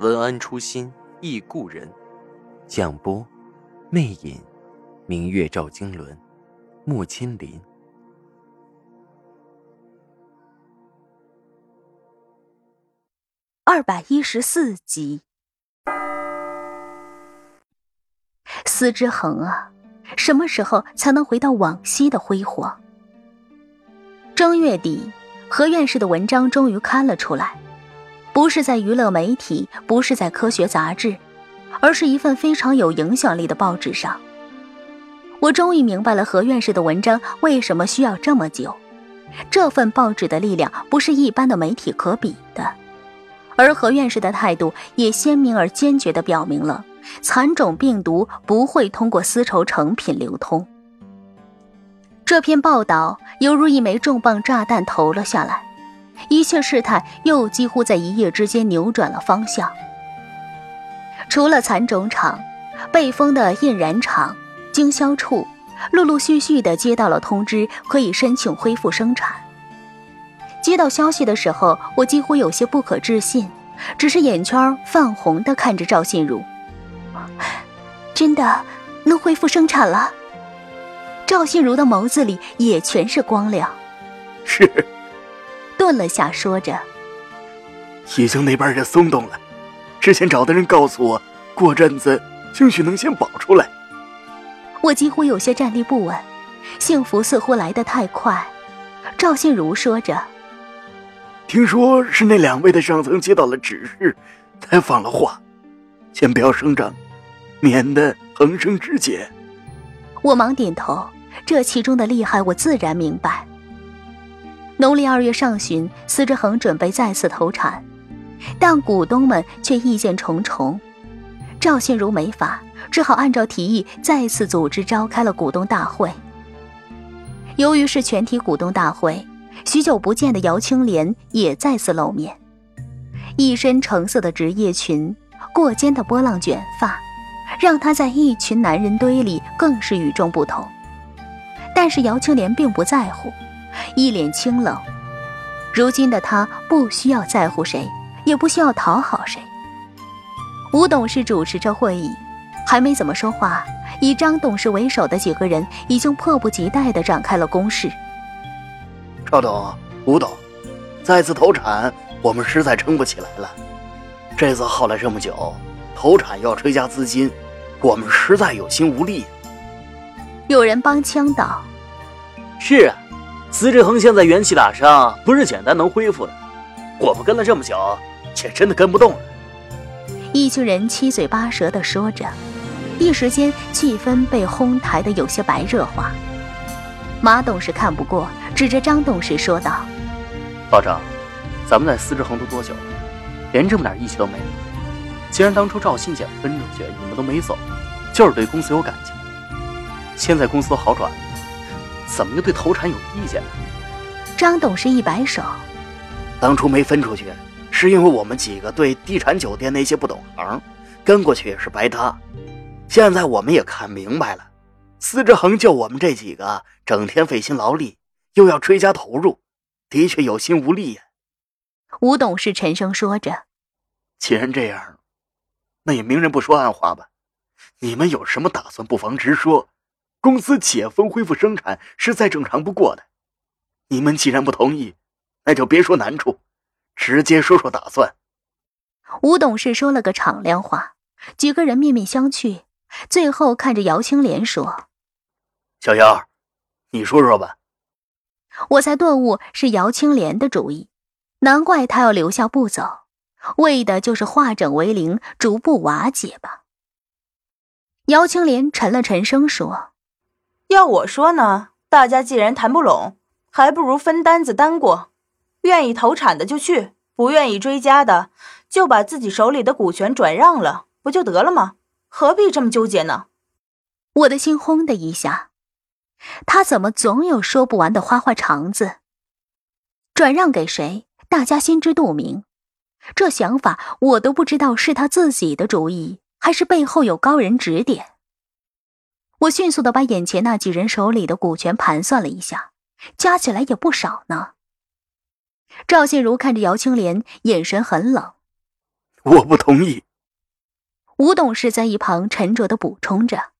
文安初心忆故人，蒋波，魅影，明月照经纶，木千林。二百一十四集，司之恒啊，什么时候才能回到往昔的辉煌？正月底，何院士的文章终于刊了出来。不是在娱乐媒体，不是在科学杂志，而是一份非常有影响力的报纸上。我终于明白了何院士的文章为什么需要这么久。这份报纸的力量不是一般的媒体可比的，而何院士的态度也鲜明而坚决地表明了蚕种病毒不会通过丝绸成品流通。这篇报道犹如一枚重磅炸弹投了下来。一切事态又几乎在一夜之间扭转了方向。除了蚕种厂、被封的印染厂、经销处，陆陆续续的接到了通知，可以申请恢复生产。接到消息的时候，我几乎有些不可置信，只是眼圈泛红的看着赵信如。真的能恢复生产了？赵信如的眸子里也全是光亮。是。顿了下，说着：“已经那边也松动了，之前找的人告诉我，过阵子兴许能先保出来。”我几乎有些站立不稳，幸福似乎来得太快。赵信如说着：“听说是那两位的上层接到了指示，才放了话，先不要声张，免得横生枝节。”我忙点头，这其中的厉害，我自然明白。农历二月上旬，司之恒准备再次投产，但股东们却意见重重。赵信如没法，只好按照提议再次组织召开了股东大会。由于是全体股东大会，许久不见的姚青莲也再次露面，一身橙色的职业裙，过肩的波浪卷发，让她在一群男人堆里更是与众不同。但是姚青莲并不在乎。一脸清冷，如今的他不需要在乎谁，也不需要讨好谁。吴董事主持着会议，还没怎么说话，以张董事为首的几个人已经迫不及待地展开了攻势。赵董、吴董，再次投产，我们实在撑不起来了。这次耗了这么久，投产要追加资金，我们实在有心无力。有人帮腔道：“是啊。”司之恒现在元气大伤，不是简单能恢复的。我们跟了这么久，也真的跟不动了。一群人七嘴八舌的说着，一时间气氛被哄抬的有些白热化。马董事看不过，指着张董事说道：“老张，咱们在司之恒都多久了？连这么点义气都没有。既然当初赵新姐分出去，你们都没走，就是对公司有感情。现在公司好转了。”怎么就对投产有意见呢？张董事一摆手：“当初没分出去，是因为我们几个对地产酒店那些不懂行，跟过去也是白搭。现在我们也看明白了，司之恒就我们这几个，整天费心劳力，又要追加投入，的确有心无力呀。”吴董事沉声说着：“既然这样，那也明人不说暗话吧。你们有什么打算，不妨直说。”公司解封恢复生产是再正常不过的，你们既然不同意，那就别说难处，直接说说打算。吴董事说了个敞亮话，几个人面面相觑，最后看着姚青莲说：“小姚，你说说吧。”我才顿悟是姚青莲的主意，难怪他要留下不走，为的就是化整为零，逐步瓦解吧。姚青莲沉了沉声说。要我说呢，大家既然谈不拢，还不如分担子担过。愿意投产的就去，不愿意追加的，就把自己手里的股权转让了，不就得了吗？何必这么纠结呢？我的心轰的一下，他怎么总有说不完的花花肠子？转让给谁？大家心知肚明。这想法我都不知道是他自己的主意，还是背后有高人指点。我迅速的把眼前那几人手里的股权盘算了一下，加起来也不少呢。赵信如看着姚青莲，眼神很冷。我不同意。吴董事在一旁沉着的补充着：“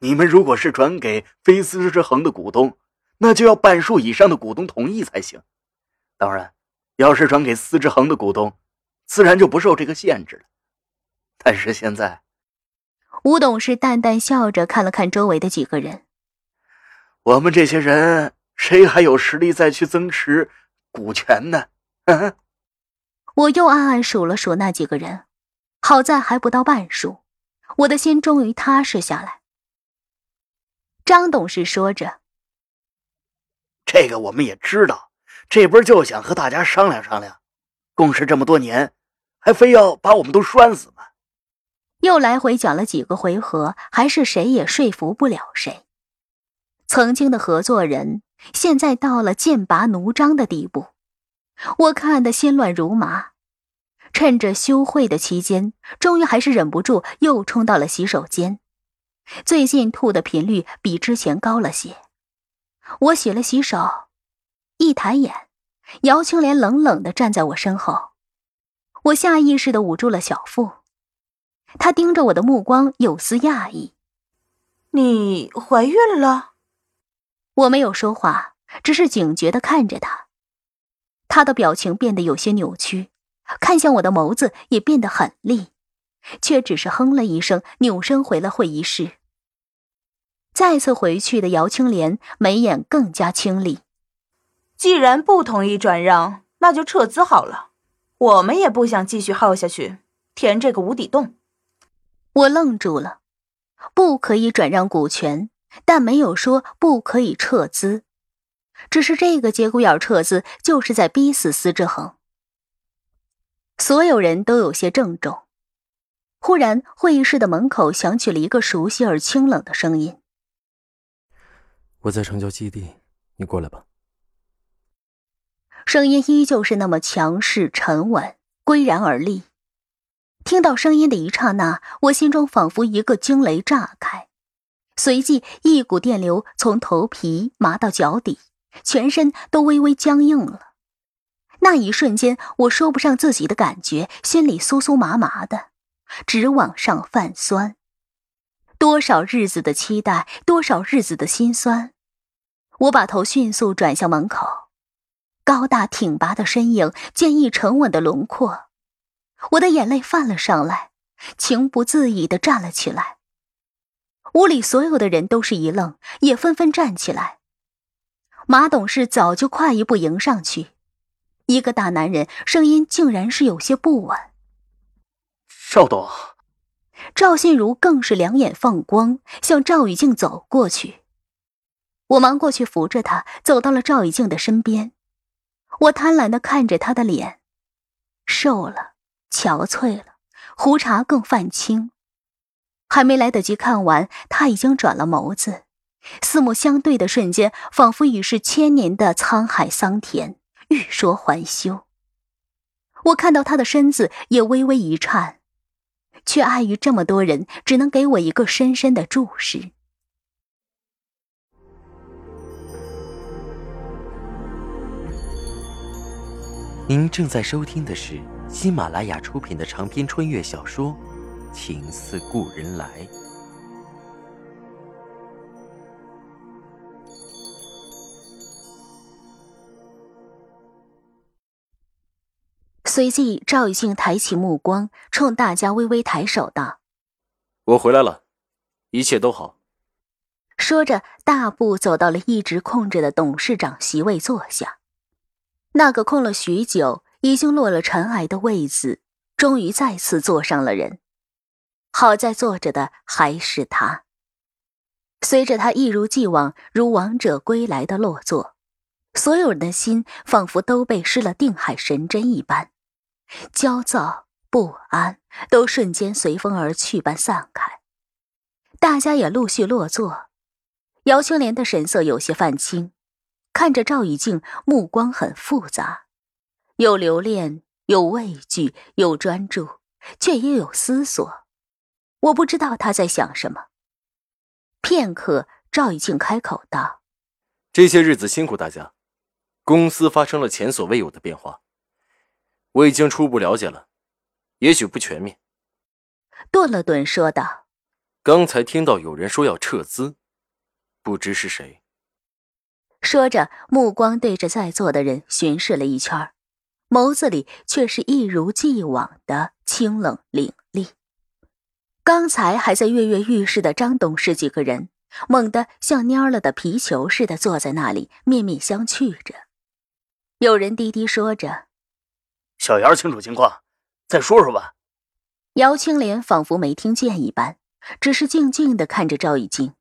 你们如果是转给非司之恒的股东，那就要半数以上的股东同意才行。当然，要是转给司之恒的股东，自然就不受这个限制了。但是现在……”吴董事淡淡笑着看了看周围的几个人：“我们这些人，谁还有实力再去增持股权呢？”我又暗暗数了数那几个人。好在还不到半数，我的心终于踏实下来。张董事说着：“这个我们也知道，这不是就想和大家商量商量，共事这么多年，还非要把我们都拴死吗？”又来回讲了几个回合，还是谁也说服不了谁。曾经的合作人，现在到了剑拔弩张的地步，我看得心乱如麻。趁着休会的期间，终于还是忍不住又冲到了洗手间。最近吐的频率比之前高了些。我洗了洗手，一抬眼，姚青莲冷冷的站在我身后。我下意识的捂住了小腹。她盯着我的目光有丝讶异：“你怀孕了？”我没有说话，只是警觉的看着他。他的表情变得有些扭曲。看向我的眸子也变得狠厉，却只是哼了一声，扭身回了会议室。再次回去的姚青莲眉眼更加清丽。既然不同意转让，那就撤资好了。我们也不想继续耗下去，填这个无底洞。我愣住了，不可以转让股权，但没有说不可以撤资，只是这个节骨眼撤资，就是在逼死司之恒。所有人都有些郑重。忽然，会议室的门口响起了一个熟悉而清冷的声音：“我在城郊基地，你过来吧。”声音依旧是那么强势、沉稳、岿然而立。听到声音的一刹那，我心中仿佛一个惊雷炸开，随即一股电流从头皮麻到脚底，全身都微微僵硬了。那一瞬间，我说不上自己的感觉，心里酥酥麻麻的，直往上泛酸。多少日子的期待，多少日子的心酸。我把头迅速转向门口，高大挺拔的身影，坚毅沉稳的轮廓。我的眼泪泛了上来，情不自已的站了起来。屋里所有的人都是一愣，也纷纷站起来。马董事早就快一步迎上去。一个大男人，声音竟然是有些不稳。赵董，赵信如更是两眼放光，向赵雨静走过去。我忙过去扶着他，走到了赵雨静的身边。我贪婪的看着他的脸，瘦了，憔悴了，胡茬更泛青。还没来得及看完，他已经转了眸子，四目相对的瞬间，仿佛已是千年的沧海桑田。欲说还休。我看到他的身子也微微一颤，却碍于这么多人，只能给我一个深深的注视。您正在收听的是喜马拉雅出品的长篇穿越小说《情似故人来》。随即，赵雨静抬起目光，冲大家微微抬手道：“我回来了，一切都好。”说着，大步走到了一直空着的董事长席位坐下。那个空了许久、已经落了尘埃的位子，终于再次坐上了人。好在坐着的还是他。随着他一如既往、如王者归来的落座，所有人的心仿佛都被施了定海神针一般。焦躁、不安都瞬间随风而去般散开。大家也陆续落座。姚青莲的神色有些泛青，看着赵以静，目光很复杂，有留恋，有畏惧，有专注，却也有思索。我不知道他在想什么。片刻，赵以静开口道：“这些日子辛苦大家，公司发生了前所未有的变化，我已经初步了解了，也许不全面。”顿了顿，说道：“刚才听到有人说要撤资。”不知是谁。说着，目光对着在座的人巡视了一圈，眸子里却是一如既往的清冷凛厉。刚才还在跃跃欲试的张董事几个人，猛地像蔫了的皮球似的坐在那里，面面相觑着。有人低低说着：“小姚清楚情况，再说说吧。”姚青莲仿佛没听见一般，只是静静的看着赵以静。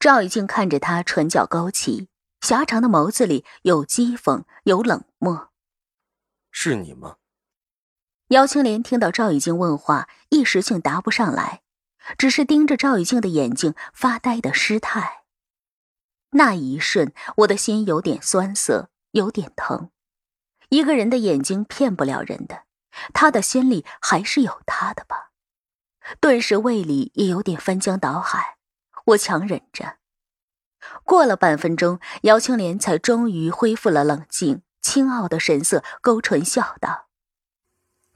赵以静看着他，唇角勾起，狭长的眸子里有讥讽，有冷漠。是你吗？姚青莲听到赵以静问话，一时竟答不上来，只是盯着赵以静的眼睛发呆的失态。那一瞬，我的心有点酸涩，有点疼。一个人的眼睛骗不了人的，他的心里还是有他的吧。顿时胃里也有点翻江倒海。我强忍着，过了半分钟，姚青莲才终于恢复了冷静，清傲的神色，勾唇笑道：“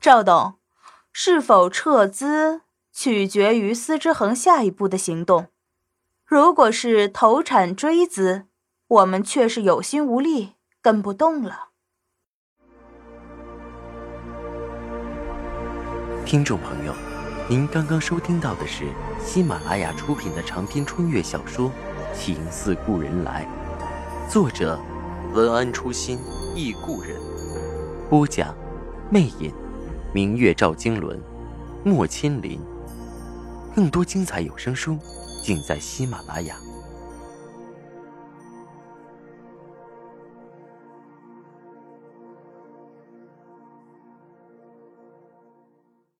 赵董，是否撤资取决于司之恒下一步的行动。如果是投产追资，我们却是有心无力，跟不动了。”听众朋友。您刚刚收听到的是喜马拉雅出品的长篇穿越小说《情似故人来》，作者文安初心忆故人，播讲魅影，明月照经纶，莫千林。更多精彩有声书尽在喜马拉雅。